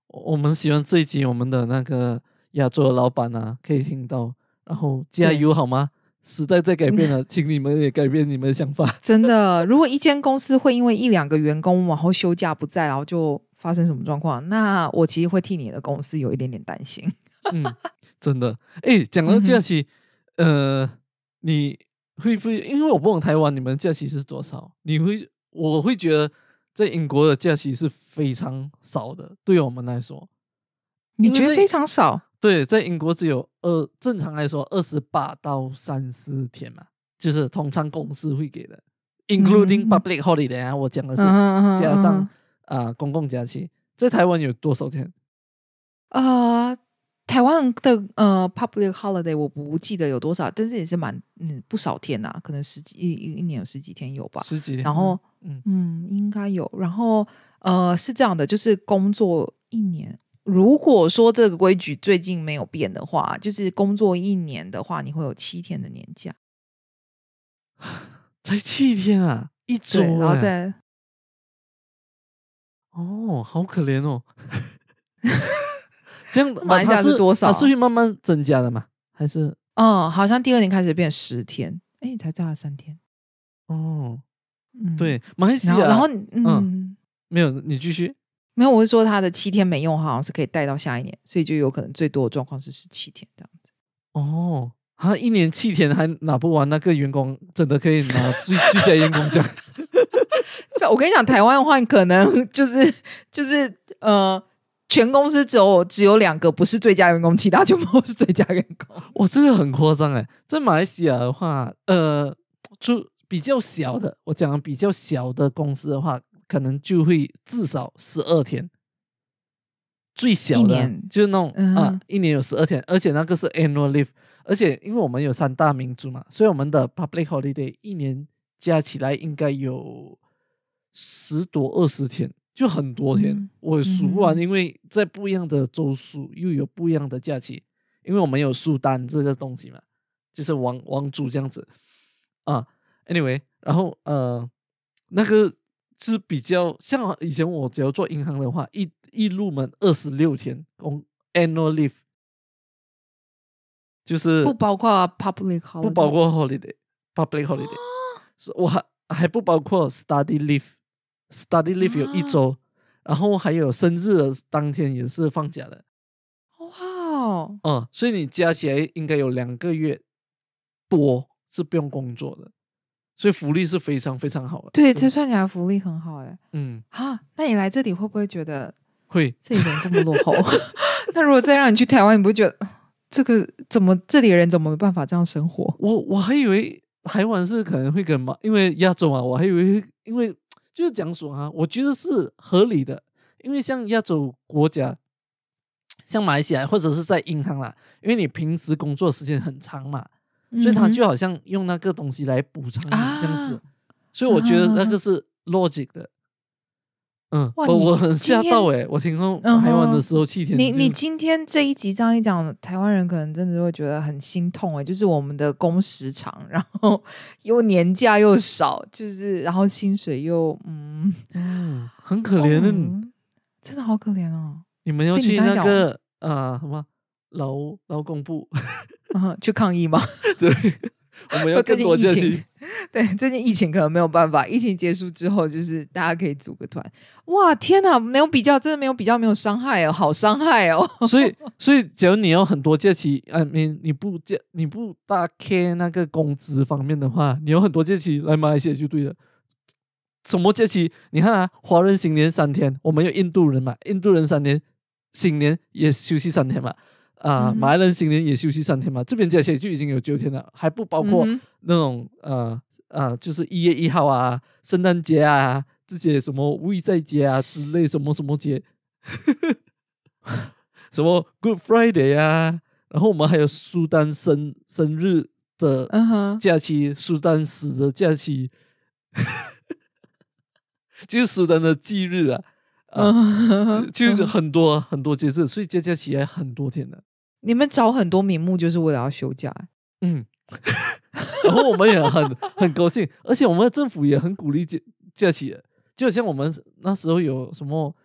我我们希望这一集我们的那个亚洲的老板啊，可以听到，然后加油好吗？时代在改变了，请你们也改变你们的想法。真的，如果一间公司会因为一两个员工往后休假不在，然后就发生什么状况，那我其实会替你的公司有一点点担心。嗯，真的。哎，讲到假期，呃，你会不会？因为我不懂台湾你们假期是多少？你会，我会觉得在英国的假期是非常少的，对我们来说。你觉得非常少？对，在英国只有二，正常来说二十八到三十天嘛，就是通常公司会给的，including 嗯 public holiday 啊，我讲的是嗯加上啊、公共假期。在台湾有多少天？呃，台湾的呃 public holiday 我不记得有多少，但是也是蛮嗯不少天呐、可能十几一一一年有十几天有吧。十几天。然后嗯，嗯，应该有。然后呃，是这样的，就是工作一年，如果说这个规矩最近没有变的话，就是工作一年的话，你会有七天的年假。才七天啊，一周对，然后欸再哦，好可怜哦。这样马来西亚是多少它是会慢慢增加的吗？还是嗯，好像第二年开始变十天，哎，你才加了三天。哦？嗯，。对，马来西亚，然后，嗯没有，你继续。没有，我是说他的七天没用，好像是可以带到下一年，所以就有可能最多的状况是十七天这样子。哦，他一年七天还拿不完，那个员工真的可以拿最最佳员工奖。这我跟你讲，台湾的话，可能就是就是呃，全公司只有只有两个不是最佳员工，其他全部都是最佳员工。哇，这个很夸张哎！在马来西亚的话，呃，就比较小的，我讲的比较小的公司的话，可能就会至少十二天，最小的就是那种、嗯啊，一年有十二天，而且那个是 annual leave，而且因为我们有三大民族嘛，所以我们的 public holiday 一年加起来应该有十多二十天，就很多天，嗯我数不完，嗯因为在不一样的州数又有不一样的假期，因为我们有苏丹这个东西嘛，就是王王族这样子。啊。Anyway，然后呃，那个是比较像以前我只要做银行的话，一一入门二十六天工 annual leave，就是不包括 public holiday，不包括 holiday public holiday，是我还还不包括 study leave，study leave 有一周，然后还有生日的当天也是放假的。哇哦，嗯，所以你加起来应该有两个月多是不用工作的，所以福利是非常非常好的。对，这算起来福利很好哎。嗯，啊，那你来这里会不会觉得会这里人这么落后？那如果再让你去台湾，你不会觉得这个怎么这里的人怎么没办法这样生活？我我还以为台湾是可能会跟马，因为亚洲嘛，我还以为因为就是讲说啊，我觉得是合理的，因为像亚洲国家，像马来西亚或者是在银行啦，因为你平时工作时间很长嘛，所以他就好像用那个东西来补偿你这样子，所以我觉得那个是 logic 的。嗯，我我很吓到哎！我听说台湾的时候，七天。你你今天这一集这样一讲，台湾人可能真的会觉得很心痛哎，就是我们的工时长，然后又年假又少，就是然后薪水又嗯嗯很可怜的，真的好可怜哦。你们要去那个啊什么劳劳工部 去抗议吗？对。我们要更多假期，对，最近疫情可能没有办法。疫情结束之后，就是大家可以组个团。哇，天哪，没有比较，真的没有比较，没有伤害哦，好伤害哦。所以，所以，假如你有很多假期，啊，你你不假，你不大 care 那个工资方面的话，你有很多假期来马来西亚就对了。什么假期？你看啊，华人新年三天，我们有印度人嘛，印度人三年新年也休息三天嘛。啊，马来人新年也休息三天嘛，这边加起来就已经有九天了，还不包括那种呃呃，就是一月一号啊，圣诞节啊，这些什么五一在节啊之类什么什么节，什么 Good Friday 啊，然后我们还有苏丹生生日的假期，苏丹死的假期，就是苏丹的忌日啊，啊，就是很多很多节日，所以加加起来很多天的。你们找很多名目就是为了要休假，嗯，然后我们也很很高兴，而且我们的政府也很鼓励假假期，就像我们那时候有什么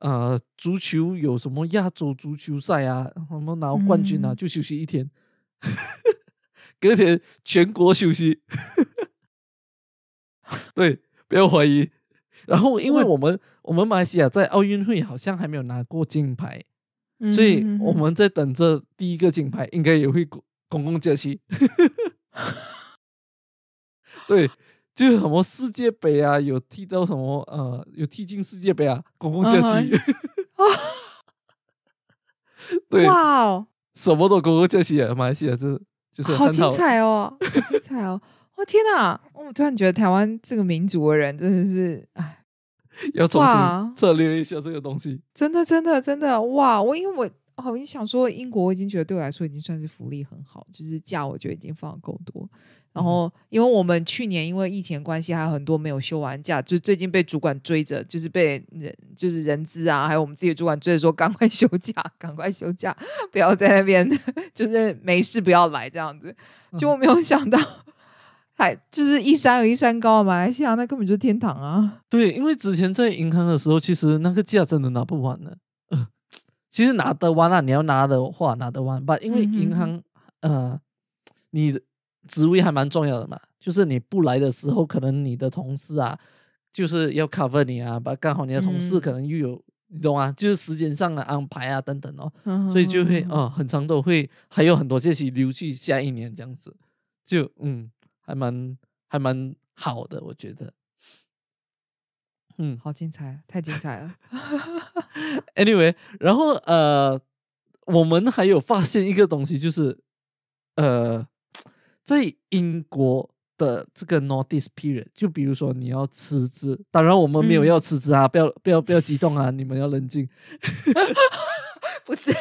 呃足球有什么亚洲足球赛啊，我们拿冠军啊，就休息一天，隔天全国休息，对，不要怀疑。然后因为我们我们马来西亚在奥运会好像还没有拿过金牌。所以我们在等着第一个金牌，应该也会公公共假期。对，就是什么世界杯啊，有踢到什么呃，有踢进世界杯啊，公共假期。对，哇哦，什么都公共假期啊！马来西亚这就是好精彩哦，好精彩哦！我天哪，我突然觉得台湾这个民族的人真的是哎。要重新策略一下这个东西，真的，真的，真的，哇！我因为我好，你想说英国，我已经觉得对我来说已经算是福利很好，就是假我觉得已经放够多。然后，因为我们去年因为疫情关系，还有很多没有休完假，就最近被主管追着，就是被人就是人资啊，还有我们自己的主管追着说，赶快休假，赶快休假，不要在那边 就是没事不要来这样子。就我没有想到。还就是一山有一山高啊，马来西亚那根本就是天堂啊！对，因为之前在银行的时候，其实那个价真的拿不完的。呃，其实拿得完啊，你要拿的话拿得完吧？因为银行呃，你的职位还蛮重要的嘛，就是你不来的时候，可能你的同事啊，就是要 cover 你啊，把刚好你的同事可能又有，你懂啊？就是时间上的安排啊等等哦，所以就会嗯，很长都会还有很多这些留去下一年这样子，就嗯。还蛮还蛮好的，我觉得，嗯，好精彩，太精彩了。Anyway，然后呃，我们还有发现一个东西，就是呃，在英国的这个 notice period，就比如说你要辞职，当然我们没有要辞职啊，不要不要不要激动啊，你们要冷静。不是，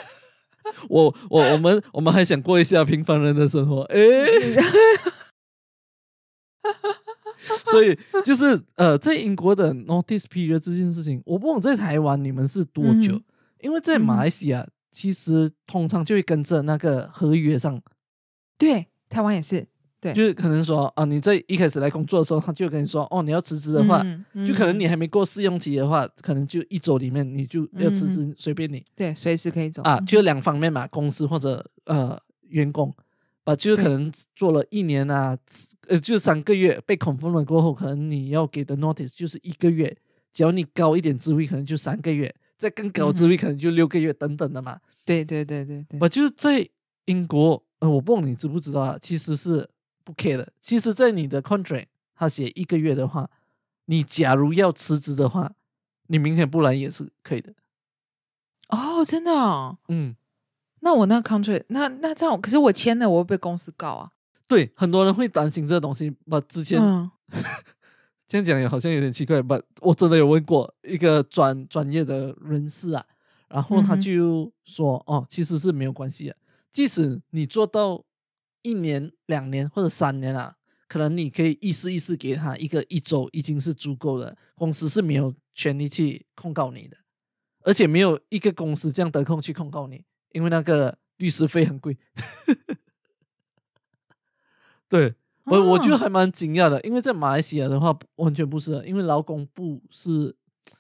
我我我们我们还想过一下平凡人的生活，哎。所以就是呃，在英国的 notice period 这件事情，我不懂在台湾你们是多久？因为在马来西亚，其实通常就会跟着那个合约上。对，台湾也是。对，就是可能说啊，你在一开始来工作的时候，他就跟你说，哦，你要辞职的话，就可能你还没过试用期的话，可能就一周里面你就要辞职，随便你。对，随时可以走啊，就两方面嘛，公司或者呃员工。把就是可能做了一年啊，呃，就三个月被 confirm 了过后，可能你要给的 notice 就是一个月，只要你高一点职位，可能就三个月，再更高职位可能就六个月等等的嘛。对对对对对，我就是在英国，呃，我不懂你知不知道啊？其实是不 care 的。其实，在你的 contract 他写一个月的话，你假如要辞职的话，你明天不来也是可以的。哦，真的哦。嗯，那我那 contract，那那这样，可是我签了，我会被公司告啊。对，很多人会担心这个东西。把之前、嗯 这样讲也好像有点奇怪，吧？我真的有问过一个专专业的人士啊，然后他就说，哦，其实是没有关系的，即使你做到一年、两年或者三年啊，可能你可以意思意思给他一个一周已经是足够了，公司是没有权利去控告你的，而且没有一个公司这样得空去控告你，因为那个律师费很贵。对，我我就啊还蛮惊讶的，因为在马来西亚的话完全不是，因为劳工部是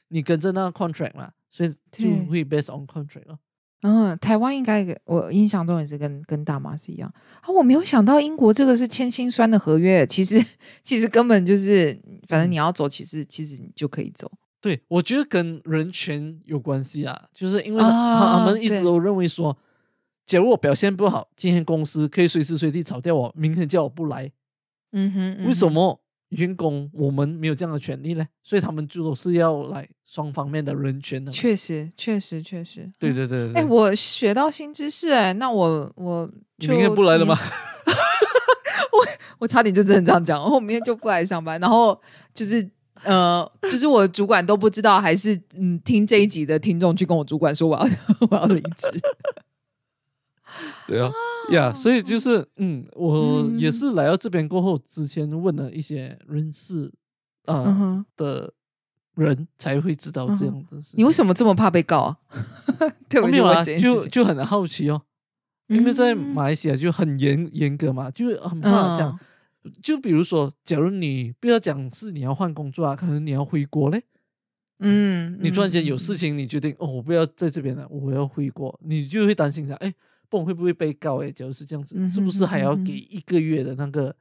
你跟着那个 contract 嘛，所以就会 based on contract 了。嗯，台湾应该我印象中也是跟跟大马是一样啊。我没有想到英国这个是签心酸的合约，其实其实根本就是，反正你要走，其实其实你就可以走。对，我觉得跟人权有关系啊，就是因为他、们一直都认为说，假如我表现不好，今天公司可以随时随地炒掉我，明天叫我不来，嗯哼，为什么？么员工我们没有这样的权利呢？所以他们就都是要来双方面的人权的嘛。确实，确实，确实。对对对对哎、我学到新知识哎、那我我明天不来了吗？我差点就真的这样讲，我明天就不来上班，然后就是呃，就是我主管都不知道，还是嗯，听这一集的听众去跟我主管说我要 我要离职。对啊，呀，所以就是，嗯，我嗯也是来到这边过后，之前问了一些人事啊、的人，才会知道这样的事情。你为什么这么怕被告 啊？特别哦没有啊？就，就很好奇哦，因为在嗯马来西亚就很严严格嘛，就很怕这样。嗯就比如说，假如你不要讲是你要换工作啊，可能你要回国嘞，嗯，你突然间有事情，你决定哦，我不要在这边了，我要回国，你就会担心想，哎，不懂会不会被告？哎，假如是这样子，嗯是不是还要给一个月的那个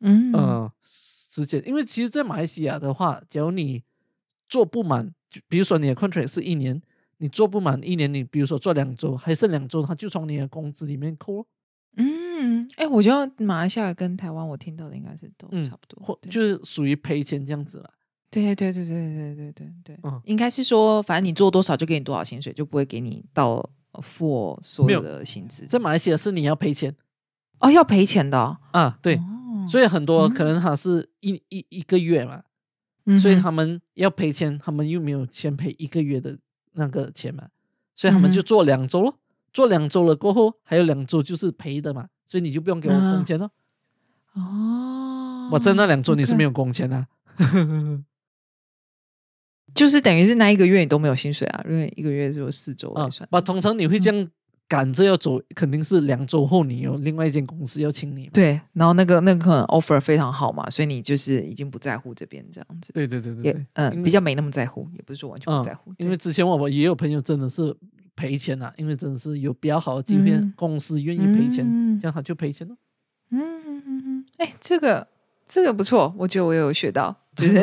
嗯呃时间？因为其实，在马来西亚的话，假如你做不满，比如说你的 contract 是一年，你做不满一年，你比如说做两周，还剩两周，他就从你的工资里面扣咯。嗯，哎、我觉得马来西亚跟台湾我听到的应该是都嗯差不多，对。或就是属于赔钱这样子了。对对对对对对对对，嗯。应该是说，反正你做多少就给你多少薪水，就不会给你到呃付我所有的薪资。在马来西亚是你要赔钱。哦，要赔钱的哦、啊，对，哦。所以很多嗯。可能他是一一一个月嘛，嗯所以他们要赔钱，他们又没有先赔一个月的那个钱嘛，所以他们就做两周咯，做两周了过后还有两周就是赔的嘛，所以你就不用给我啊工钱了。哦，我在那两周你是没有，工钱啊，就是等于是那一个月你都没有薪水啊，因为一个月只有四周算。，把通常你会这样赶着要走，肯定是两周后你有另外一间公司要请你。对，然后那个那个可能 offer 非常好嘛，所以你就是已经不在乎这边这样子，对对对对嗯为比较没那么在乎，也不是说完全不嗯在乎，因为之前我们也有朋友真的是赔钱啊，因为真的是有比较好的机会，嗯公司愿意赔钱，嗯这样他就赔钱了。嗯嗯嗯嗯，哎，这个这个不错，我觉得我有学到，就是。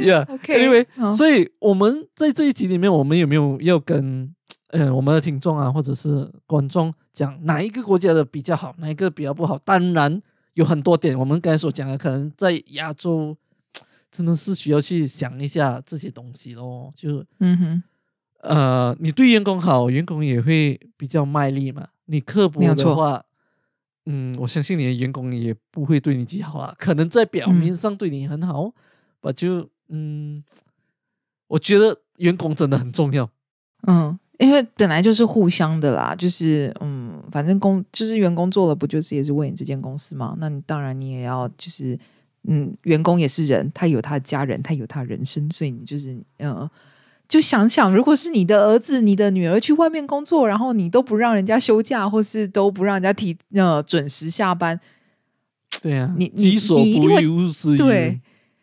Yeah, OK，anyway，好所以我们在这一集里面，我们有没有要跟呃我们的听众啊，或者是观众讲哪一个国家的比较好，哪一个比较不好？当然有很多点，我们刚才所讲的，可能在亚洲真的是需要去想一下这些东西咯。就嗯哼，呃，你对员工好，员工也会比较卖力嘛。你刻薄的话，嗯，我相信你的员工也不会对你极好啊。可能在表嗯面上对你很好，我、就嗯，我觉得员工真的很重要。嗯，因为本来就是互相的啦，就是嗯，反正工就是员工做了，不就是也是为你这间公司吗？那你当然你也要就是嗯，员工也是人，他有他的家人，他有他的人生，所以你就是呃。就想想，如果是你的儿子、你的女儿去外面工作，然后你都不让人家休假，或是都不让人家提呃准时下班，对啊，你你所不对。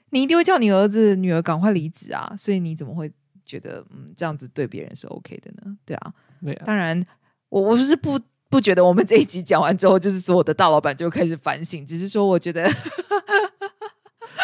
你一定会叫你儿子、女儿赶快离职啊！所以你怎么会觉得嗯这样子对别人是 OK 的呢？对啊，对啊，当然，我我不是不不觉得我们这一集讲完之后，就是所有的大老板就开始反省，只是说我觉得。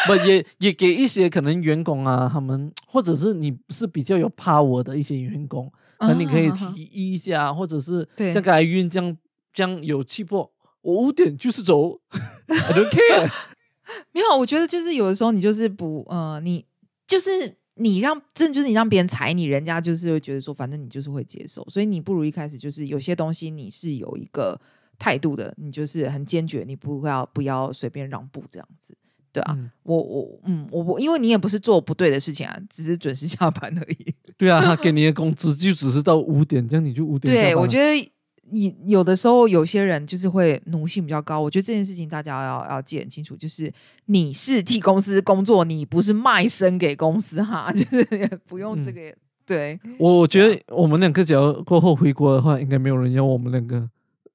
不也也给一些可能员工啊，他们或者是你是比较有 power 的一些员工，可能你可以提议一下，或者是像刚才运这样这样有气魄，我五点就是走，I don't care。没有，我觉得就是有的时候你就是不呃，你就是你让真的就是你让别人踩你，人家就是会觉得说，反正你就是会接受，所以你不如一开始就是有些东西你是有一个态度的，你就是很坚决，你不要不要随便让步这样子。对啊，我我嗯，我我因为你也不是做不对的事情啊，只是准时下班而已。对啊，他给你的工资就只是到五点，这样你就五点。对，我觉得你有的时候有些人就是会奴性比较高。我觉得这件事情大家要要记很清楚，就是你是替公司工作，你不是卖身给公司哈，就是不用这个。对，我我觉得我们两个只要过后回国的话，应该没有人要我们两个，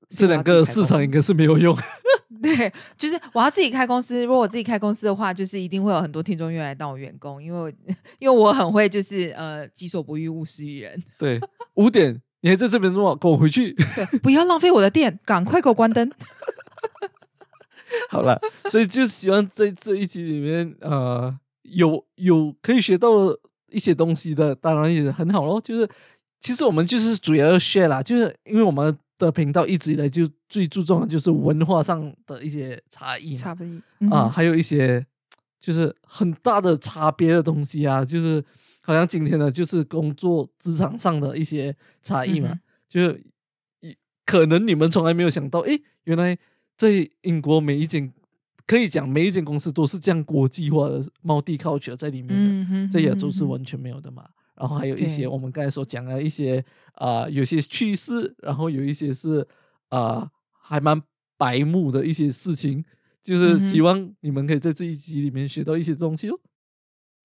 这两个市场应该是没有用。对，就是我要自己开公司。如果我自己开公司的话，就是一定会有很多听众愿意来当我员工，因为因为我很会，就是呃，己所不欲，勿施于人。对，五点你还在这边做，跟我回去。不要浪费我的电，赶快给我关灯。好了，所以就希望在这一集里面，呃，有有可以学到一些东西的，当然也很好咯。就是其实我们就是主要要 share 啦，就是因为我们。的频道一直以来就最注重的就是文化上的一些差异，差异啊，还有一些就是很大的差别的东西啊，就是好像今天呢就是工作职场上的一些差异嘛，就是可能你们从来没有想到，诶，原来在英国每一间可以讲每一间公司都是这样国际化的 multicultural 在里面的，在亚洲是完全没有的嘛。然后还有一些我们刚才所讲的一些啊，有些趣事，然后有一些是啊，还蛮白目的一些事情，就是希望你们可以在这一集里面学到一些东西哦。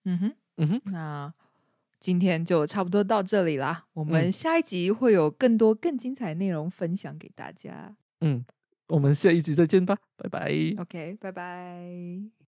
嗯哼，嗯哼，那今天就差不多到这里啦，我们下一集会有更多更精彩内容分享给大家。嗯，我们下一集再见吧，拜拜。OK，拜拜。